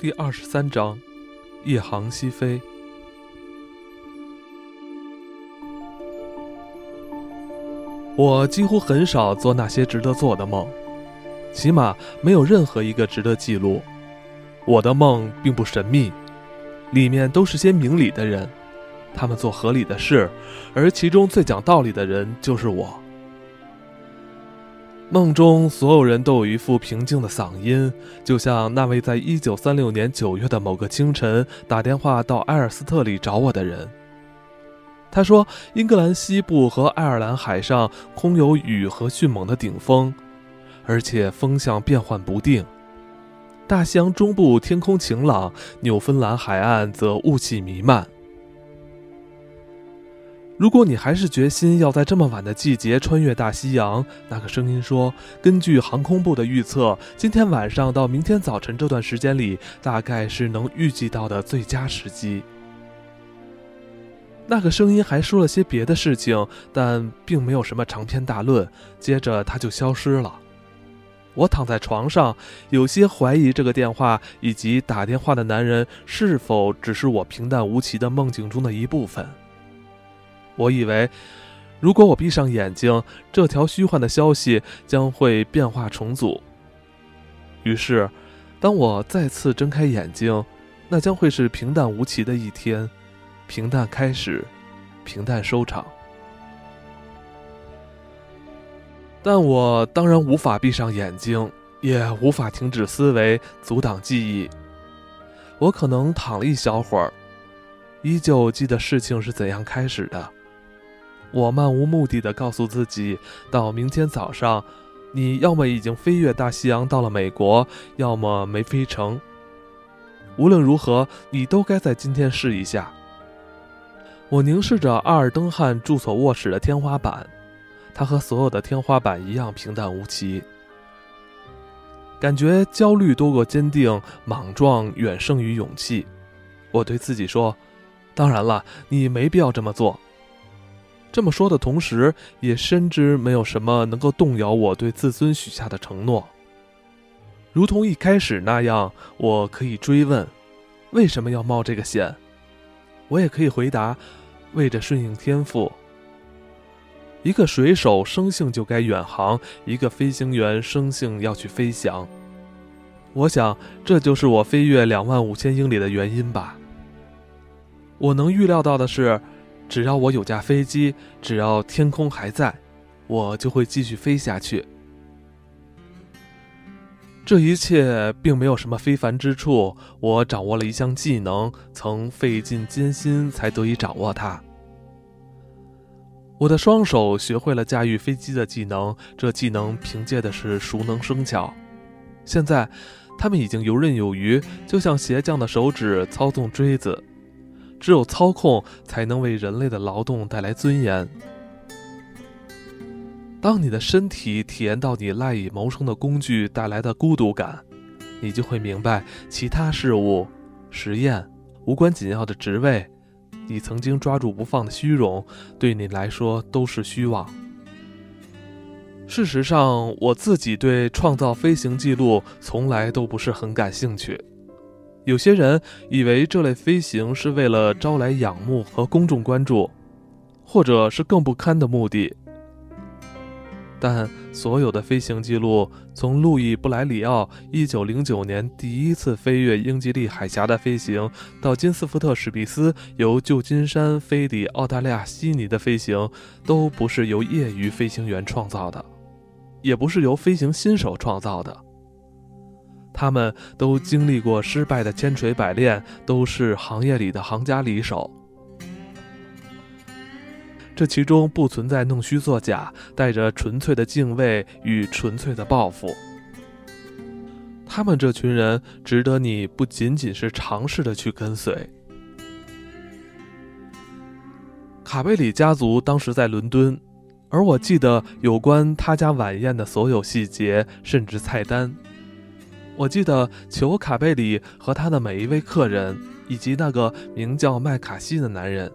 第二十三章，一航西飞。我几乎很少做那些值得做的梦，起码没有任何一个值得记录。我的梦并不神秘，里面都是些明理的人，他们做合理的事，而其中最讲道理的人就是我。梦中所有人都有一副平静的嗓音，就像那位在一九三六年九月的某个清晨打电话到埃尔斯特里找我的人。他说，英格兰西部和爱尔兰海上空有雨和迅猛的顶风，而且风向变幻不定。大西洋中部天空晴朗，纽芬兰海岸则雾气弥漫。如果你还是决心要在这么晚的季节穿越大西洋，那个声音说：“根据航空部的预测，今天晚上到明天早晨这段时间里，大概是能预计到的最佳时机。”那个声音还说了些别的事情，但并没有什么长篇大论。接着他就消失了。我躺在床上，有些怀疑这个电话以及打电话的男人是否只是我平淡无奇的梦境中的一部分。我以为，如果我闭上眼睛，这条虚幻的消息将会变化重组。于是，当我再次睁开眼睛，那将会是平淡无奇的一天，平淡开始，平淡收场。但我当然无法闭上眼睛，也无法停止思维，阻挡记忆。我可能躺了一小会儿，依旧记得事情是怎样开始的。我漫无目的的告诉自己，到明天早上，你要么已经飞越大西洋到了美国，要么没飞成。无论如何，你都该在今天试一下。我凝视着阿尔登汉住所卧室的天花板，它和所有的天花板一样平淡无奇。感觉焦虑多过坚定，莽撞远胜于勇气。我对自己说：“当然了，你没必要这么做。”这么说的同时，也深知没有什么能够动摇我对自尊许下的承诺。如同一开始那样，我可以追问：为什么要冒这个险？我也可以回答：为着顺应天赋。一个水手生性就该远航，一个飞行员生性要去飞翔。我想，这就是我飞越两万五千英里的原因吧。我能预料到的是。只要我有架飞机，只要天空还在，我就会继续飞下去。这一切并没有什么非凡之处。我掌握了一项技能，曾费尽艰辛才得以掌握它。我的双手学会了驾驭飞机的技能，这技能凭借的是熟能生巧。现在，他们已经游刃有余，就像鞋匠的手指操纵锥子。只有操控才能为人类的劳动带来尊严。当你的身体体验到你赖以谋生的工具带来的孤独感，你就会明白，其他事物、实验、无关紧要的职位，你曾经抓住不放的虚荣，对你来说都是虚妄。事实上，我自己对创造飞行记录从来都不是很感兴趣。有些人以为这类飞行是为了招来仰慕和公众关注，或者是更不堪的目的。但所有的飞行记录，从路易·布莱里奥1909年第一次飞越英吉利海峡的飞行，到金斯福特·史密斯由旧金山飞抵澳大利亚悉尼的飞行，都不是由业余飞行员创造的，也不是由飞行新手创造的。他们都经历过失败的千锤百炼，都是行业里的行家里手。这其中不存在弄虚作假，带着纯粹的敬畏与纯粹的抱负。他们这群人值得你不仅仅是尝试的去跟随。卡贝里家族当时在伦敦，而我记得有关他家晚宴的所有细节，甚至菜单。我记得裘卡贝里和他的每一位客人，以及那个名叫麦卡锡的男人。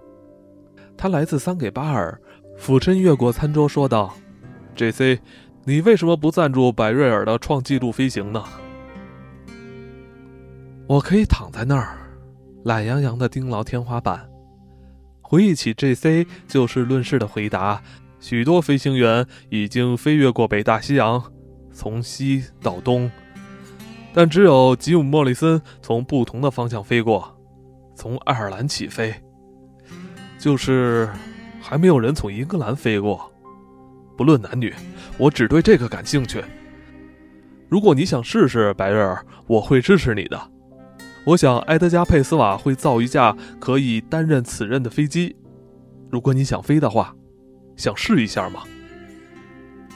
他来自桑给巴尔，俯身越过餐桌说道：“J.C.，你为什么不赞助百瑞尔的创纪录飞行呢？”我可以躺在那儿，懒洋洋地盯牢天花板，回忆起 J.C. 就事论事的回答。许多飞行员已经飞越过北大西洋，从西到东，但只有吉姆·莫里森从不同的方向飞过，从爱尔兰起飞，就是还没有人从英格兰飞过。不论男女，我只对这个感兴趣。如果你想试试，白瑞尔，我会支持你的。我想埃德加·佩斯瓦会造一架可以担任此任的飞机。如果你想飞的话。想试一下吗？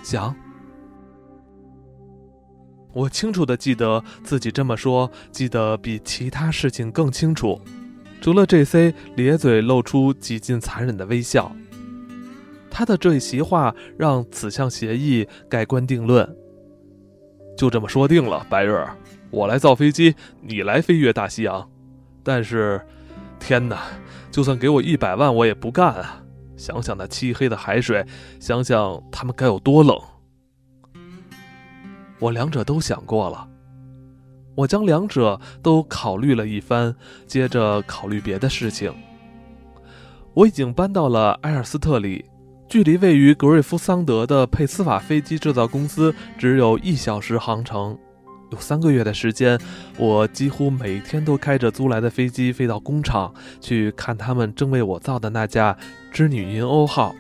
想。我清楚的记得自己这么说，记得比其他事情更清楚。除了 J.C. 咧嘴露出几近残忍的微笑，他的这一席话让此项协议盖棺定论。就这么说定了，白日，我来造飞机，你来飞越大西洋。但是，天哪，就算给我一百万，我也不干啊！想想那漆黑的海水，想想他们该有多冷。我两者都想过了，我将两者都考虑了一番，接着考虑别的事情。我已经搬到了埃尔斯特里，距离位于格瑞夫桑德的佩斯法飞机制造公司只有一小时航程。有三个月的时间，我几乎每天都开着租来的飞机飞到工厂去看他们正为我造的那架织女银鸥号。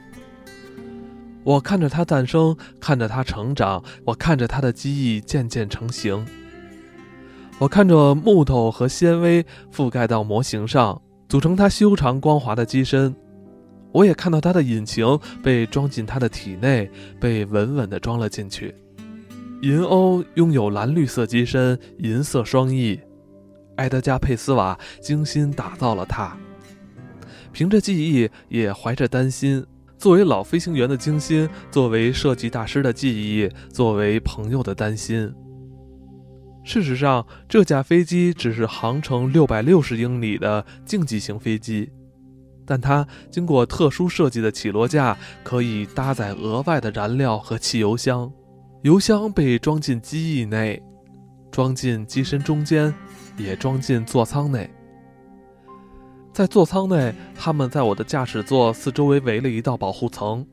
我看着它诞生，看着它成长，我看着它的机翼渐渐成型。我看着木头和纤维覆盖到模型上，组成它修长光滑的机身。我也看到它的引擎被装进它的体内，被稳稳地装了进去。银鸥拥有蓝绿色机身、银色双翼，埃德加·佩斯瓦精心打造了它。凭着记忆，也怀着担心。作为老飞行员的精心，作为设计大师的记忆，作为朋友的担心。事实上，这架飞机只是航程六百六十英里的竞技型飞机，但它经过特殊设计的起落架，可以搭载额外的燃料和汽油箱。油箱被装进机翼内，装进机身中间，也装进座舱内。在座舱内，他们在我的驾驶座四周围围了一道保护层。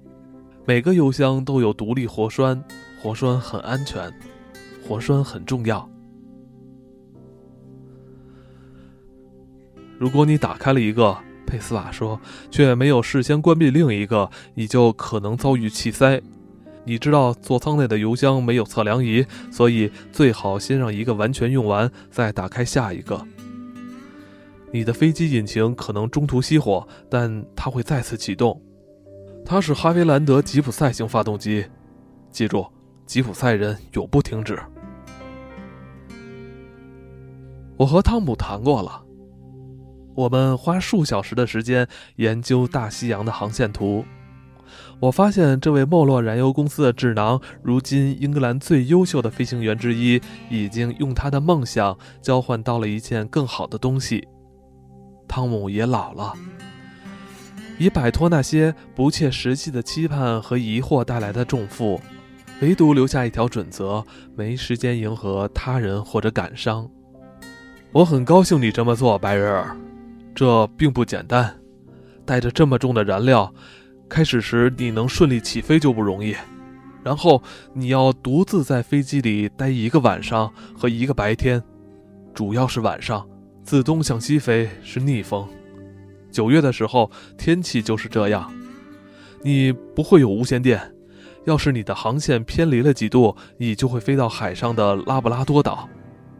每个油箱都有独立活栓，活栓很安全，活栓很重要。如果你打开了一个，佩斯瓦说，却没有事先关闭另一个，你就可能遭遇气塞。你知道座舱内的油箱没有测量仪，所以最好先让一个完全用完，再打开下一个。你的飞机引擎可能中途熄火，但它会再次启动。它是哈维兰德吉普赛型发动机，记住，吉普赛人永不停止。我和汤姆谈过了，我们花数小时的时间研究大西洋的航线图。我发现这位没落燃油公司的智囊，如今英格兰最优秀的飞行员之一，已经用他的梦想交换到了一件更好的东西。汤姆也老了，以摆脱那些不切实际的期盼和疑惑带来的重负，唯独留下一条准则：没时间迎合他人或者感伤。我很高兴你这么做，白人儿，这并不简单，带着这么重的燃料。开始时你能顺利起飞就不容易，然后你要独自在飞机里待一个晚上和一个白天，主要是晚上，自东向西飞是逆风。九月的时候天气就是这样，你不会有无线电，要是你的航线偏离了几度，你就会飞到海上的拉布拉多岛，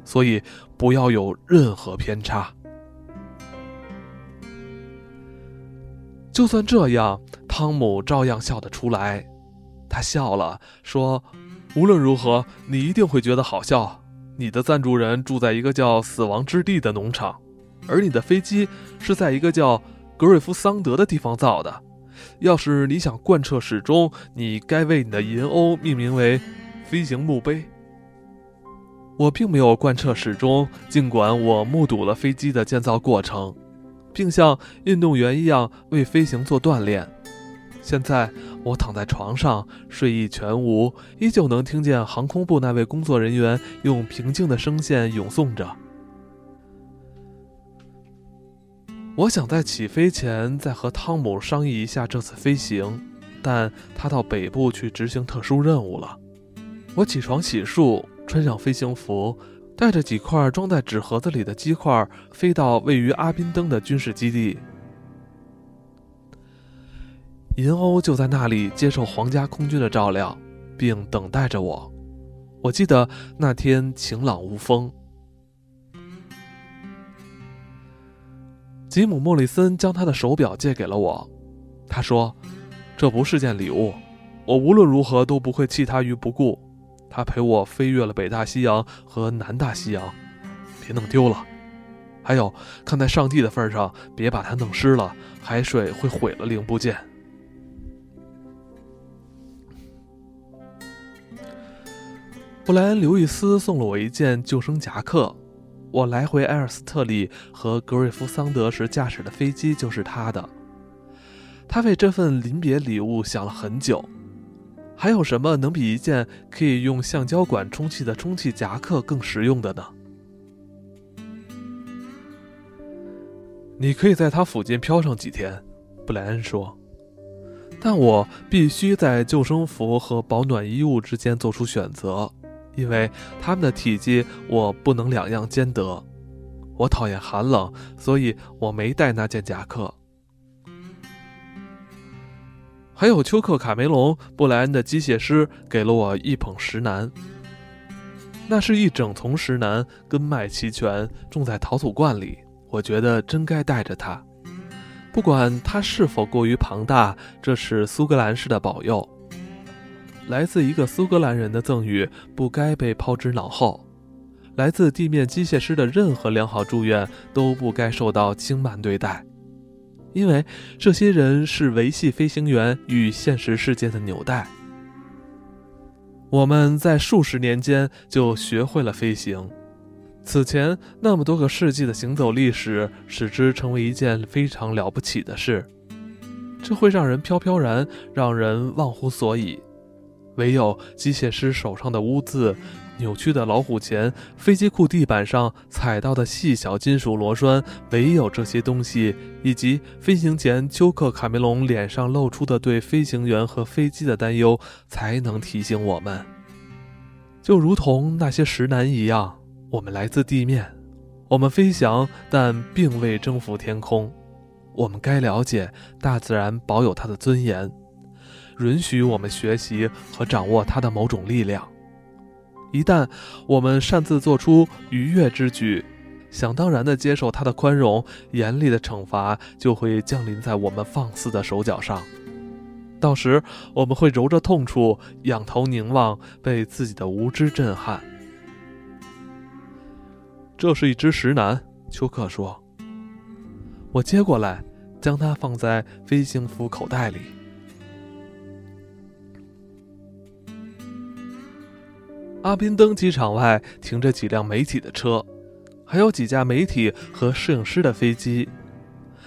所以不要有任何偏差。就算这样。汤姆照样笑得出来，他笑了，说：“无论如何，你一定会觉得好笑。你的赞助人住在一个叫‘死亡之地’的农场，而你的飞机是在一个叫格瑞夫桑德的地方造的。要是你想贯彻始终，你该为你的银鸥命名为‘飞行墓碑’。我并没有贯彻始终，尽管我目睹了飞机的建造过程，并像运动员一样为飞行做锻炼。”现在我躺在床上，睡意全无，依旧能听见航空部那位工作人员用平静的声线咏诵着：“我想在起飞前再和汤姆商议一下这次飞行，但他到北部去执行特殊任务了。我起床洗漱，穿上飞行服，带着几块装在纸盒子里的鸡块，飞到位于阿宾登的军事基地。银鸥就在那里接受皇家空军的照料，并等待着我。我记得那天晴朗无风。吉姆·莫里森将他的手表借给了我，他说：“这不是件礼物，我无论如何都不会弃他于不顾。他陪我飞越了北大西洋和南大西洋，别弄丢了。还有，看在上帝的份上，别把它弄湿了，海水会毁了零部件。”布莱恩·刘易斯送了我一件救生夹克。我来回埃尔斯特里和格瑞夫桑德时驾驶的飞机就是他的。他为这份临别礼物想了很久。还有什么能比一件可以用橡胶管充气的充气夹克更实用的呢？你可以在它附近飘上几天，布莱恩说。但我必须在救生服和保暖衣物之间做出选择。因为他们的体积，我不能两样兼得。我讨厌寒冷，所以我没带那件夹克。还有丘克·卡梅隆·布莱恩的机械师给了我一捧石楠，那是一整丛石楠，根脉齐全，种在陶土罐里。我觉得真该带着它，不管它是否过于庞大，这是苏格兰式的保佑。来自一个苏格兰人的赠予不该被抛之脑后，来自地面机械师的任何良好祝愿都不该受到轻慢对待，因为这些人是维系飞行员与现实世界的纽带。我们在数十年间就学会了飞行，此前那么多个世纪的行走历史使之成为一件非常了不起的事，这会让人飘飘然，让人忘乎所以。唯有机械师手上的污渍、扭曲的老虎钳、飞机库地板上踩到的细小金属螺栓，唯有这些东西，以及飞行前丘克·卡梅隆脸上露出的对飞行员和飞机的担忧，才能提醒我们。就如同那些石楠一样，我们来自地面，我们飞翔，但并未征服天空。我们该了解大自然保有它的尊严。允许我们学习和掌握它的某种力量。一旦我们擅自做出逾越之举，想当然地接受它的宽容，严厉的惩罚就会降临在我们放肆的手脚上。到时，我们会揉着痛处，仰头凝望，被自己的无知震撼。这是一只石楠，丘克说。我接过来，将它放在飞行服口袋里。阿宾登机场外停着几辆媒体的车，还有几架媒体和摄影师的飞机，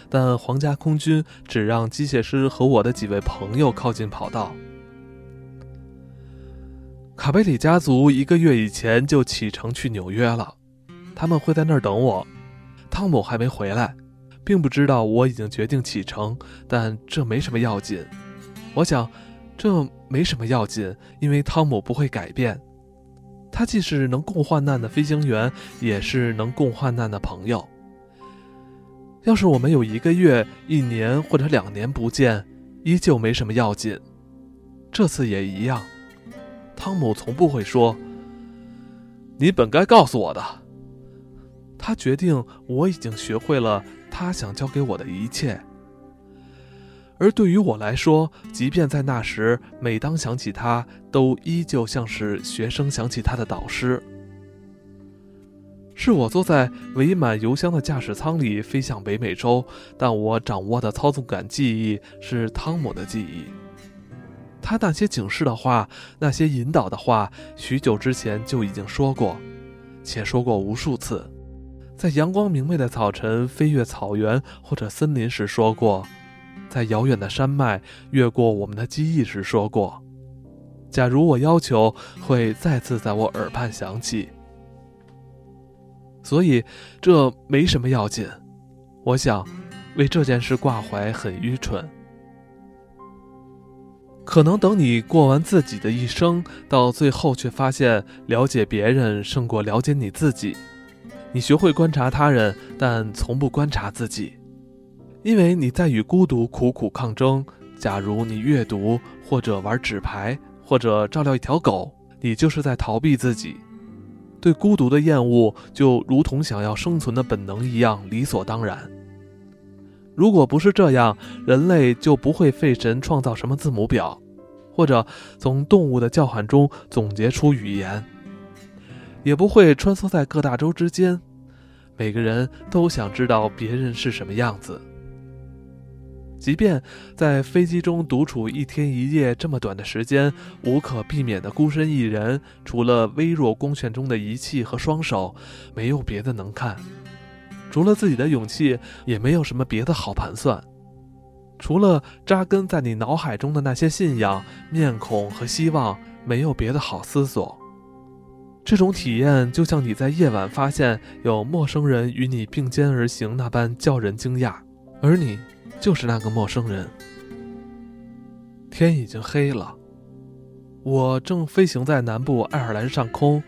但皇家空军只让机械师和我的几位朋友靠近跑道。卡贝里家族一个月以前就启程去纽约了，他们会在那儿等我。汤姆还没回来，并不知道我已经决定启程，但这没什么要紧。我想，这没什么要紧，因为汤姆不会改变。他既是能共患难的飞行员，也是能共患难的朋友。要是我们有一个月、一年或者两年不见，依旧没什么要紧。这次也一样。汤姆从不会说：“你本该告诉我的。”他决定我已经学会了他想教给我的一切。而对于我来说，即便在那时，每当想起他，都依旧像是学生想起他的导师。是我坐在围满油箱的驾驶舱里飞向北美洲，但我掌握的操纵感记忆是汤姆的记忆。他那些警示的话，那些引导的话，许久之前就已经说过，且说过无数次，在阳光明媚的早晨飞越草原或者森林时说过。在遥远的山脉越过我们的记忆时说过：“假如我要求，会再次在我耳畔响起。”所以这没什么要紧。我想，为这件事挂怀很愚蠢。可能等你过完自己的一生，到最后却发现了解别人胜过了解你自己。你学会观察他人，但从不观察自己，因为你在与孤独苦苦抗争。假如你阅读，或者玩纸牌，或者照料一条狗，你就是在逃避自己。对孤独的厌恶，就如同想要生存的本能一样理所当然。如果不是这样，人类就不会费神创造什么字母表，或者从动物的叫喊中总结出语言，也不会穿梭在各大洲之间。每个人都想知道别人是什么样子，即便在飞机中独处一天一夜这么短的时间，无可避免的孤身一人，除了微弱光线中的仪器和双手，没有别的能看。除了自己的勇气，也没有什么别的好盘算。除了扎根在你脑海中的那些信仰、面孔和希望，没有别的好思索。这种体验就像你在夜晚发现有陌生人与你并肩而行那般叫人惊讶，而你就是那个陌生人。天已经黑了，我正飞行在南部爱尔兰上空，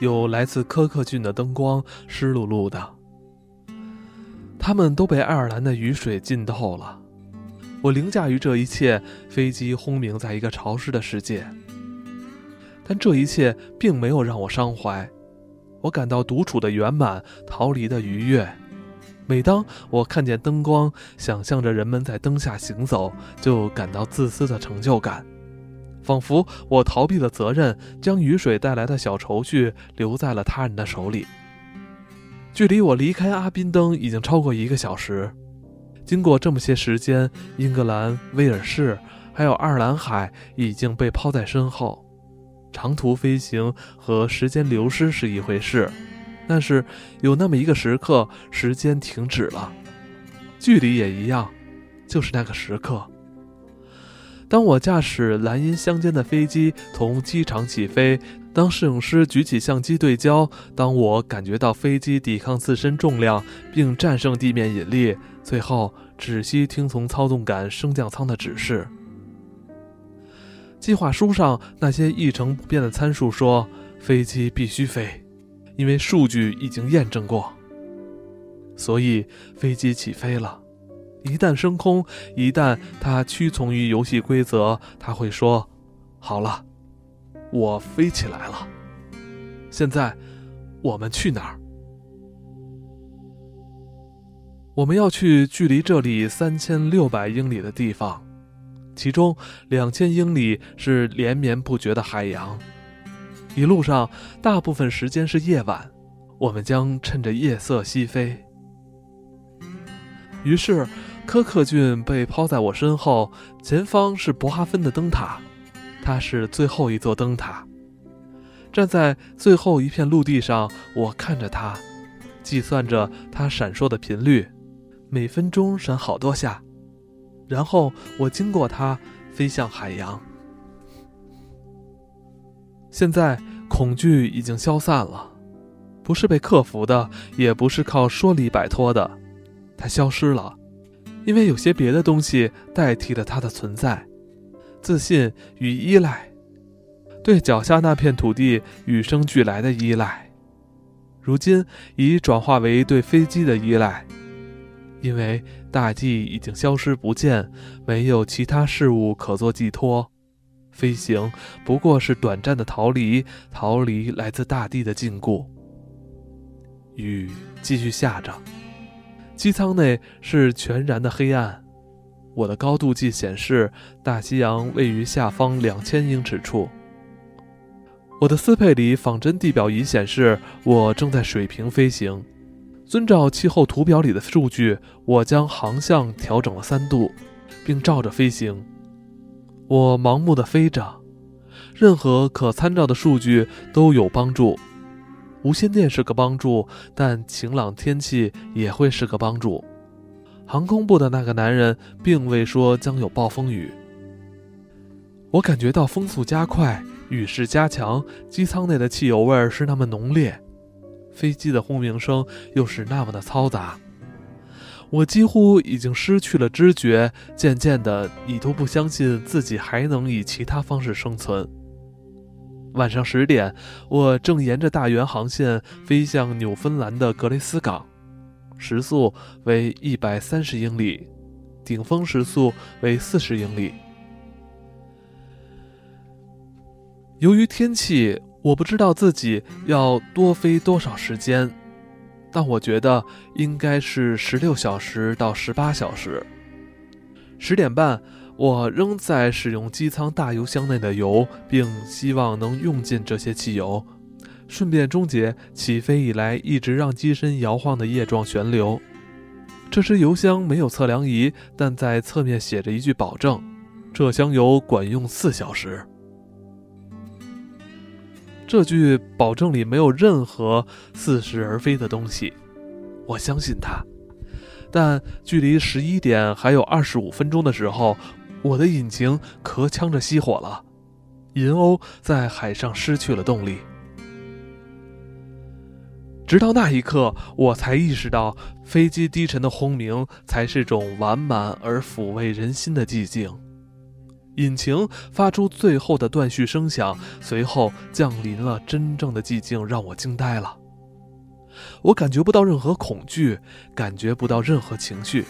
有来自科克郡的灯光，湿漉漉的。他们都被爱尔兰的雨水浸透了。我凌驾于这一切，飞机轰鸣在一个潮湿的世界。但这一切并没有让我伤怀，我感到独处的圆满，逃离的愉悦。每当我看见灯光，想象着人们在灯下行走，就感到自私的成就感，仿佛我逃避了责任，将雨水带来的小愁绪留在了他人的手里。距离我离开阿宾登已经超过一个小时。经过这么些时间，英格兰、威尔士还有爱尔兰海已经被抛在身后。长途飞行和时间流失是一回事，但是有那么一个时刻，时间停止了，距离也一样，就是那个时刻。当我驾驶蓝阴相间的飞机从机场起飞。当摄影师举起相机对焦，当我感觉到飞机抵抗自身重量并战胜地面引力，最后只需听从操纵杆升降舱的指示。计划书上那些一成不变的参数说，飞机必须飞，因为数据已经验证过。所以飞机起飞了。一旦升空，一旦它屈从于游戏规则，它会说：“好了。”我飞起来了。现在，我们去哪儿？我们要去距离这里三千六百英里的地方，其中两千英里是连绵不绝的海洋。一路上，大部分时间是夜晚，我们将趁着夜色西飞。于是，科克郡被抛在我身后，前方是博哈芬的灯塔。它是最后一座灯塔，站在最后一片陆地上，我看着它，计算着它闪烁的频率，每分钟闪好多下，然后我经过它，飞向海洋。现在恐惧已经消散了，不是被克服的，也不是靠说理摆脱的，它消失了，因为有些别的东西代替了它的存在。自信与依赖，对脚下那片土地与生俱来的依赖，如今已转化为对飞机的依赖，因为大地已经消失不见，没有其他事物可做寄托，飞行不过是短暂的逃离，逃离来自大地的禁锢。雨继续下着，机舱内是全然的黑暗。我的高度计显示，大西洋位于下方两千英尺处。我的斯佩里仿真地表仪显示，我正在水平飞行。遵照气候图表里的数据，我将航向调整了三度，并照着飞行。我盲目的飞着，任何可参照的数据都有帮助。无线电是个帮助，但晴朗天气也会是个帮助。航空部的那个男人并未说将有暴风雨。我感觉到风速加快，雨势加强，机舱内的汽油味是那么浓烈，飞机的轰鸣声又是那么的嘈杂。我几乎已经失去了知觉，渐渐的，你都不相信自己还能以其他方式生存。晚上十点，我正沿着大圆航线飞向纽芬兰的格雷斯港，时速为一百三十英里，顶峰时速为四十英里。由于天气，我不知道自己要多飞多少时间。但我觉得应该是十六小时到十八小时。十点半，我仍在使用机舱大油箱内的油，并希望能用尽这些汽油，顺便终结起飞以来一直让机身摇晃的液状旋流。这只油箱没有测量仪，但在侧面写着一句保证：这箱油管用四小时。这句保证里没有任何似是而非的东西，我相信他。但距离十一点还有二十五分钟的时候，我的引擎咳呛着熄火了，银鸥在海上失去了动力。直到那一刻，我才意识到飞机低沉的轰鸣才是种完满而抚慰人心的寂静。引擎发出最后的断续声响，随后降临了真正的寂静，让我惊呆了。我感觉不到任何恐惧，感觉不到任何情绪。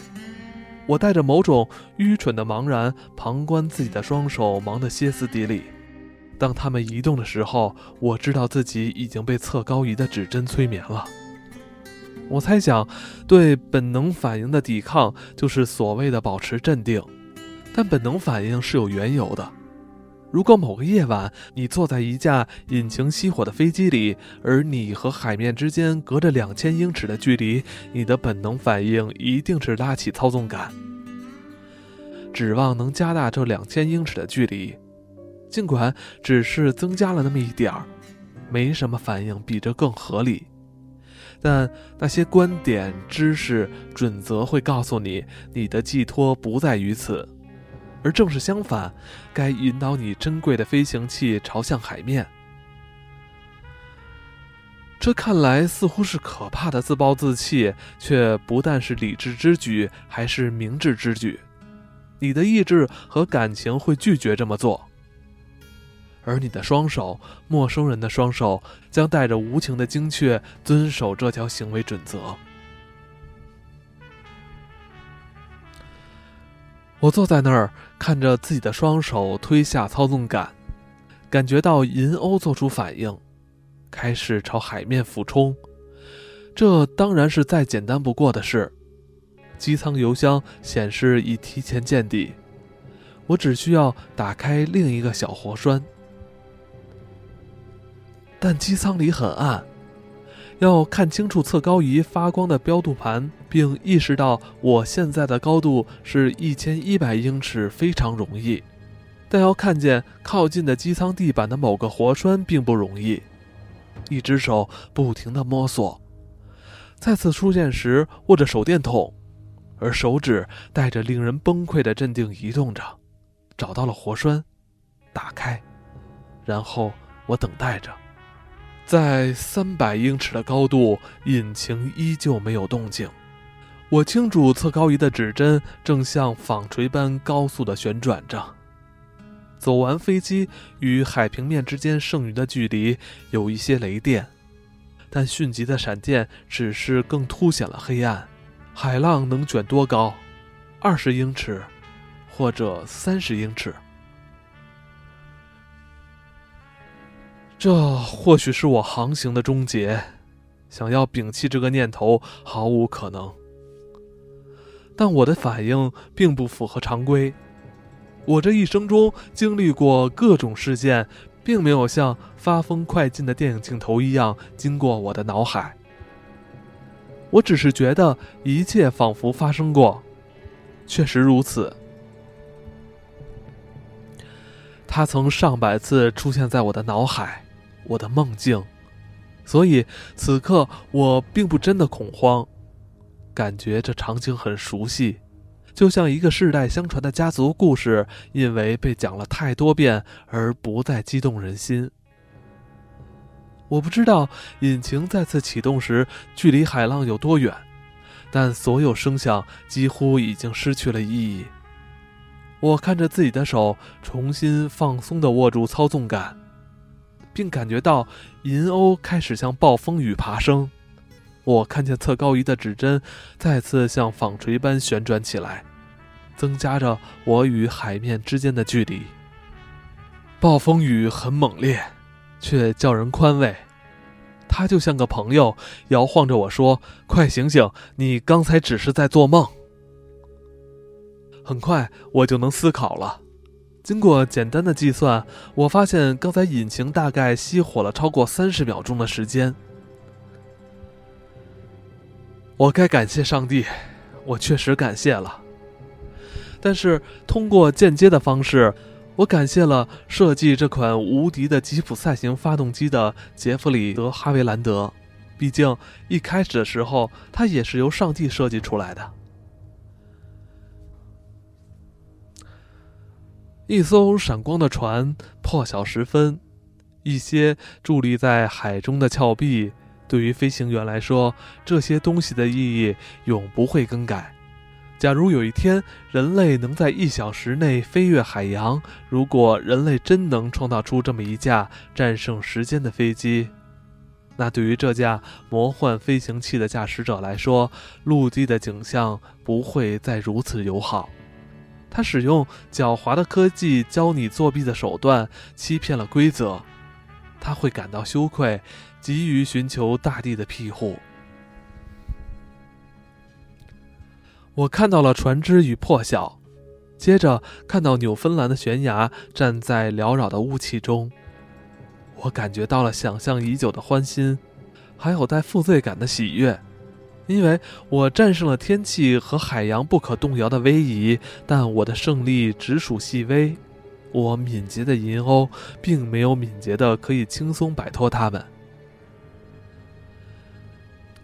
我带着某种愚蠢的茫然，旁观自己的双手忙得歇斯底里。当他们移动的时候，我知道自己已经被测高仪的指针催眠了。我猜想，对本能反应的抵抗就是所谓的保持镇定。但本能反应是有缘由的。如果某个夜晚你坐在一架引擎熄火的飞机里，而你和海面之间隔着两千英尺的距离，你的本能反应一定是拉起操纵杆，指望能加大这两千英尺的距离。尽管只是增加了那么一点儿，没什么反应比这更合理。但那些观点、知识、准则会告诉你，你的寄托不在于此。而正是相反，该引导你珍贵的飞行器朝向海面。这看来似乎是可怕的自暴自弃，却不但是理智之举，还是明智之举。你的意志和感情会拒绝这么做，而你的双手，陌生人的双手，将带着无情的精确遵守这条行为准则。我坐在那儿，看着自己的双手推下操纵杆，感觉到银鸥做出反应，开始朝海面俯冲。这当然是再简单不过的事。机舱油箱显示已提前见底，我只需要打开另一个小活栓。但机舱里很暗。要看清楚测高仪发光的标度盘，并意识到我现在的高度是一千一百英尺非常容易，但要看见靠近的机舱地板的某个活栓并不容易。一只手不停地摸索，再次出现时握着手电筒，而手指带着令人崩溃的镇定移动着，找到了活栓，打开，然后我等待着。在三百英尺的高度，引擎依旧没有动静。我清楚测高仪的指针正像纺锤般高速地旋转着。走完飞机与海平面之间剩余的距离，有一些雷电，但迅疾的闪电只是更凸显了黑暗。海浪能卷多高？二十英尺，或者三十英尺？这或许是我航行的终结，想要摒弃这个念头毫无可能。但我的反应并不符合常规。我这一生中经历过各种事件，并没有像发疯快进的电影镜头一样经过我的脑海。我只是觉得一切仿佛发生过，确实如此。它曾上百次出现在我的脑海。我的梦境，所以此刻我并不真的恐慌，感觉这场景很熟悉，就像一个世代相传的家族故事，因为被讲了太多遍而不再激动人心。我不知道引擎再次启动时距离海浪有多远，但所有声响几乎已经失去了意义。我看着自己的手重新放松地握住操纵杆，并感觉到银鸥开始向暴风雨爬升。我看见测高仪的指针再次像纺锤般旋转起来，增加着我与海面之间的距离。暴风雨很猛烈，却叫人宽慰。它就像个朋友，摇晃着我说：“快醒醒，你刚才只是在做梦。”很快我就能思考了。经过简单的计算，我发现刚才引擎大概熄火了超过三十秒钟的时间。我该感谢上帝，我确实感谢了。但是通过间接的方式，我感谢了设计这款无敌的吉普赛型发动机的杰弗里·德哈维兰德。毕竟一开始的时候，它也是由上帝设计出来的。一艘闪光的船，破晓时分，一些伫立在海中的峭壁。对于飞行员来说，这些东西的意义永不会更改。假如有一天人类能在一小时内飞越海洋，如果人类真能创造出这么一架战胜时间的飞机，那对于这架魔幻飞行器的驾驶者来说，陆地的景象不会再如此友好。他使用狡猾的科技教你作弊的手段，欺骗了规则，他会感到羞愧。急于寻求大地的庇护。我看到了船只与破晓，接着看到纽芬兰的悬崖站在缭绕的雾气中。我感觉到了想象已久的欢欣，还有带负罪感的喜悦，因为我战胜了天气和海洋不可动摇的威仪。但我的胜利只属细微，我敏捷的银鸥并没有敏捷的可以轻松摆脱它们。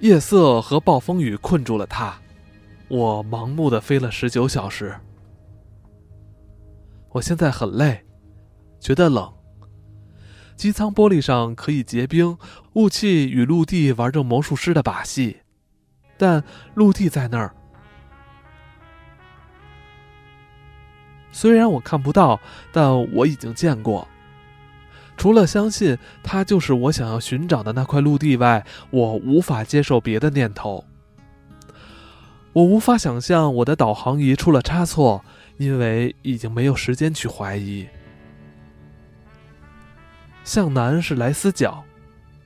夜色和暴风雨困住了他，我盲目的飞了十九小时。我现在很累，觉得冷。机舱玻璃上可以结冰，雾气与陆地玩着魔术师的把戏，但陆地在那儿。虽然我看不到，但我已经见过。除了相信它就是我想要寻找的那块陆地外，我无法接受别的念头。我无法想象我的导航仪出了差错，因为已经没有时间去怀疑。向南是莱斯角，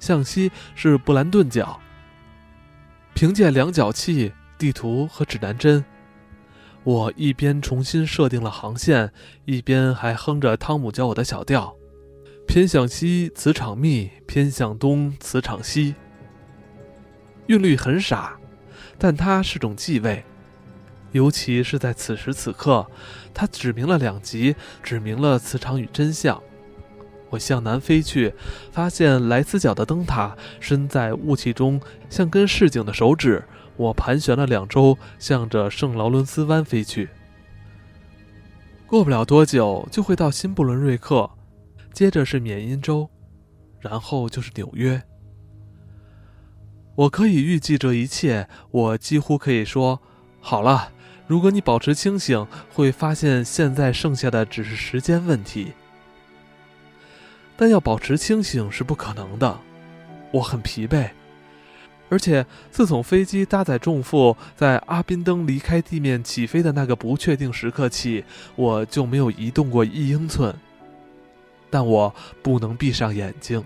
向西是布兰顿角。凭借量角器、地图和指南针，我一边重新设定了航线，一边还哼着汤姆教我的小调。偏向西，磁场密；偏向东，磁场稀。韵律很傻，但它是种继位，尤其是在此时此刻，它指明了两极，指明了磁场与真相。我向南飞去，发现莱斯角的灯塔身在雾气中，像根示警的手指。我盘旋了两周，向着圣劳伦斯湾飞去。过不了多久，就会到新布伦瑞克。接着是缅因州，然后就是纽约。我可以预计这一切，我几乎可以说：好了，如果你保持清醒，会发现现在剩下的只是时间问题。但要保持清醒是不可能的，我很疲惫，而且自从飞机搭载重负在阿宾登离开地面起飞的那个不确定时刻起，我就没有移动过一英寸。但我不能闭上眼睛。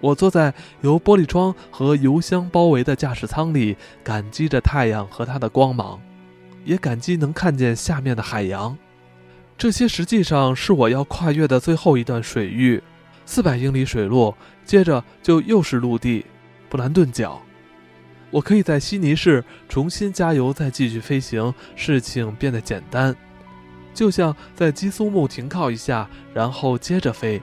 我坐在由玻璃窗和油箱包围的驾驶舱里，感激着太阳和它的光芒，也感激能看见下面的海洋。这些实际上是我要跨越的最后一段水域，四百英里水路，接着就又是陆地，布兰顿角。我可以在悉尼市重新加油，再继续飞行，事情变得简单。就像在基苏木停靠一下，然后接着飞。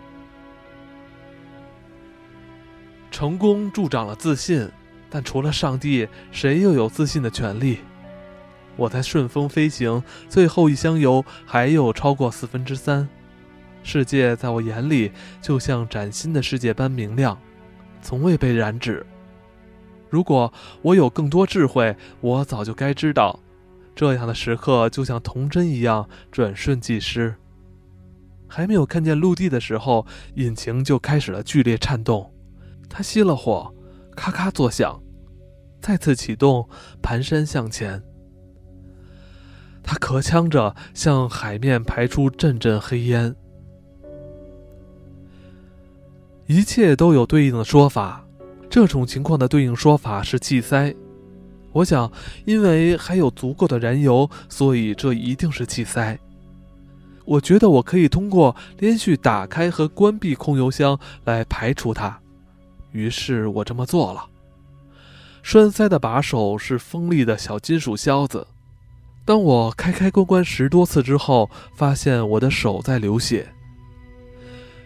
成功助长了自信，但除了上帝，谁又有自信的权利？我在顺风飞行，最后一箱油还有超过四分之三。世界在我眼里就像崭新的世界般明亮，从未被染指。如果我有更多智慧，我早就该知道，这样的时刻就像童真一样转瞬即逝。还没有看见陆地的时候，引擎就开始了剧烈颤动，它熄了火，咔咔作响，再次启动，蹒跚向前。它咳呛着向海面排出阵阵黑烟。一切都有对应的说法。这种情况的对应说法是气塞。我想，因为还有足够的燃油，所以这一定是气塞。我觉得我可以通过连续打开和关闭空油箱来排除它，于是我这么做了。栓塞的把手是锋利的小金属销子。当我开开关关十多次之后，发现我的手在流血，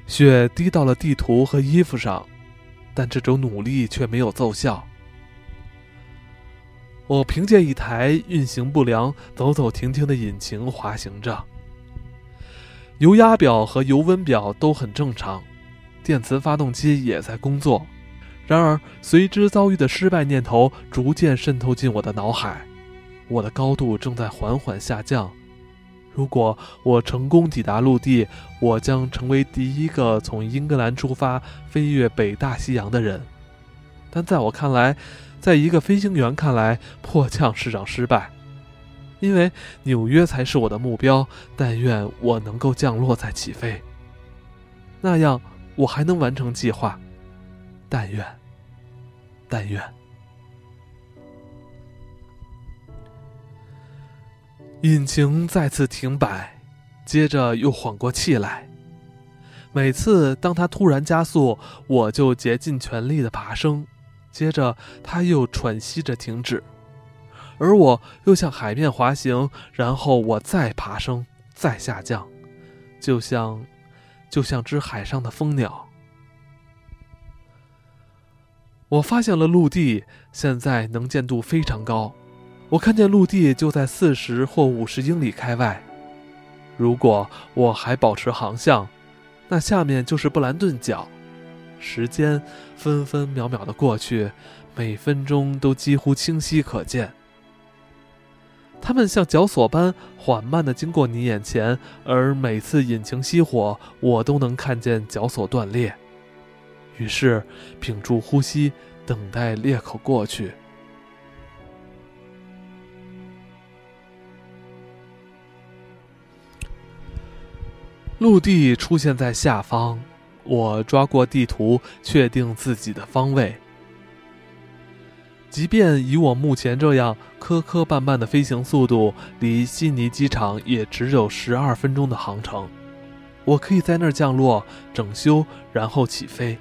血滴到了地图和衣服上。但这种努力却没有奏效。我凭借一台运行不良、走走停停的引擎滑行着，油压表和油温表都很正常，电磁发动机也在工作。然而，随之遭遇的失败念头逐渐渗透进我的脑海，我的高度正在缓缓下降。如果我成功抵达陆地，我将成为第一个从英格兰出发飞越北大西洋的人。但在我看来，在一个飞行员看来，迫降是场失败，因为纽约才是我的目标。但愿我能够降落再起飞，那样我还能完成计划。但愿，但愿。引擎再次停摆，接着又缓过气来。每次当它突然加速，我就竭尽全力的爬升，接着它又喘息着停止，而我又向海面滑行，然后我再爬升，再下降，就像，就像只海上的蜂鸟。我发现了陆地，现在能见度非常高。我看见陆地就在四十或五十英里开外。如果我还保持航向，那下面就是布兰顿角。时间分分秒秒的过去，每分钟都几乎清晰可见。它们像绞索般缓慢地经过你眼前，而每次引擎熄火，我都能看见绞索断裂。于是屏住呼吸，等待裂口过去。陆地出现在下方，我抓过地图，确定自己的方位。即便以我目前这样磕磕绊绊的飞行速度，离悉尼机场也只有十二分钟的航程。我可以在那儿降落、整修，然后起飞。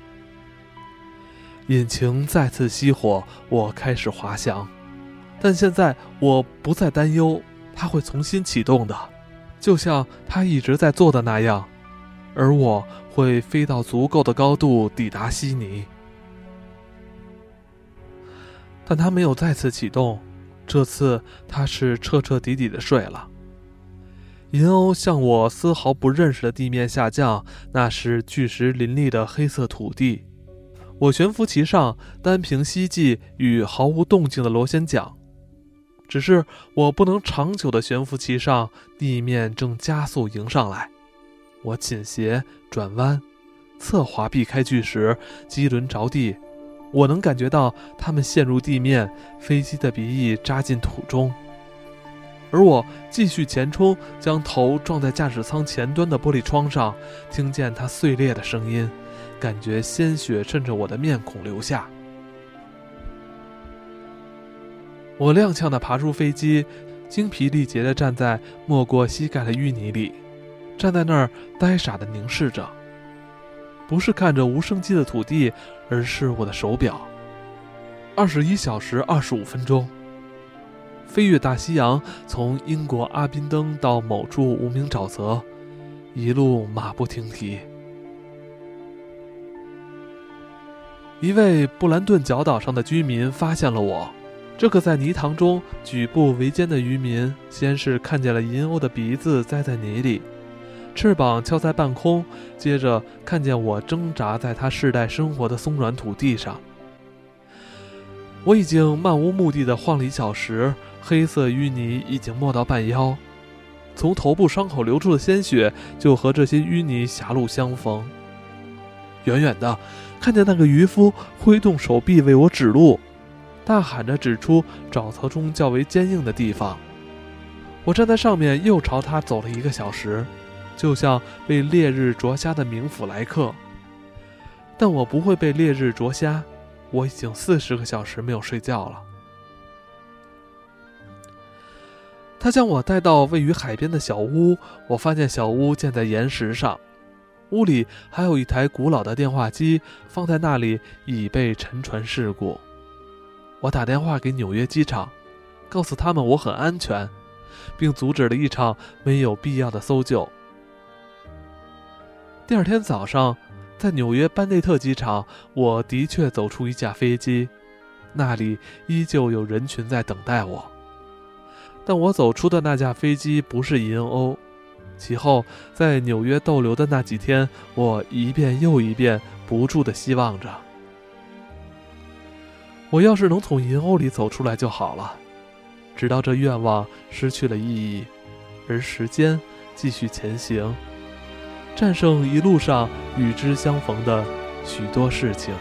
引擎再次熄火，我开始滑翔，但现在我不再担忧它会重新启动的。就像它一直在做的那样，而我会飞到足够的高度抵达悉尼。但他没有再次启动，这次他是彻彻底底的睡了。银鸥向我丝毫不认识的地面下降，那是巨石林立的黑色土地。我悬浮其上，单凭希冀与毫无动静的螺旋桨。只是我不能长久的悬浮其上，地面正加速迎上来。我倾斜、转弯、侧滑避开巨石，机轮着地，我能感觉到它们陷入地面，飞机的鼻翼扎进土中。而我继续前冲，将头撞在驾驶舱前端的玻璃窗上，听见它碎裂的声音，感觉鲜血顺着我的面孔流下。我踉跄地爬出飞机，精疲力竭地站在没过膝盖的淤泥里，站在那儿呆傻地凝视着，不是看着无生机的土地，而是我的手表。二十一小时二十五分钟，飞越大西洋，从英国阿宾登到某处无名沼泽，一路马不停蹄。一位布兰顿角岛上的居民发现了我。这个在泥塘中举步维艰的渔民，先是看见了银鸥的鼻子栽在泥里，翅膀翘在半空，接着看见我挣扎在他世代生活的松软土地上。我已经漫无目的的晃了一小时，黑色淤泥已经没到半腰，从头部伤口流出的鲜血就和这些淤泥狭路相逢。远远的，看见那个渔夫挥动手臂为我指路，大喊着指出沼泽中较为坚硬的地方。我站在上面，又朝他走了一个小时，就像被烈日灼瞎的冥府来客。但我不会被烈日灼瞎，我已经四十个小时没有睡觉了。他将我带到位于海边的小屋，我发现小屋建在岩石上。屋里还有一台古老的电话机，放在那里已被沉船事故。我打电话给纽约机场，告诉他们我很安全，并阻止了一场没有必要的搜救。第二天早上，在纽约班内特机场，我的确走出一架飞机，那里依旧有人群在等待我。但我走出的那架飞机不是银鸥。其后，在纽约逗留的那几天，我一遍又一遍不住地希望着：我要是能从银鸥里走出来就好了。直到这愿望失去了意义，而时间继续前行，战胜一路上与之相逢的许多事情。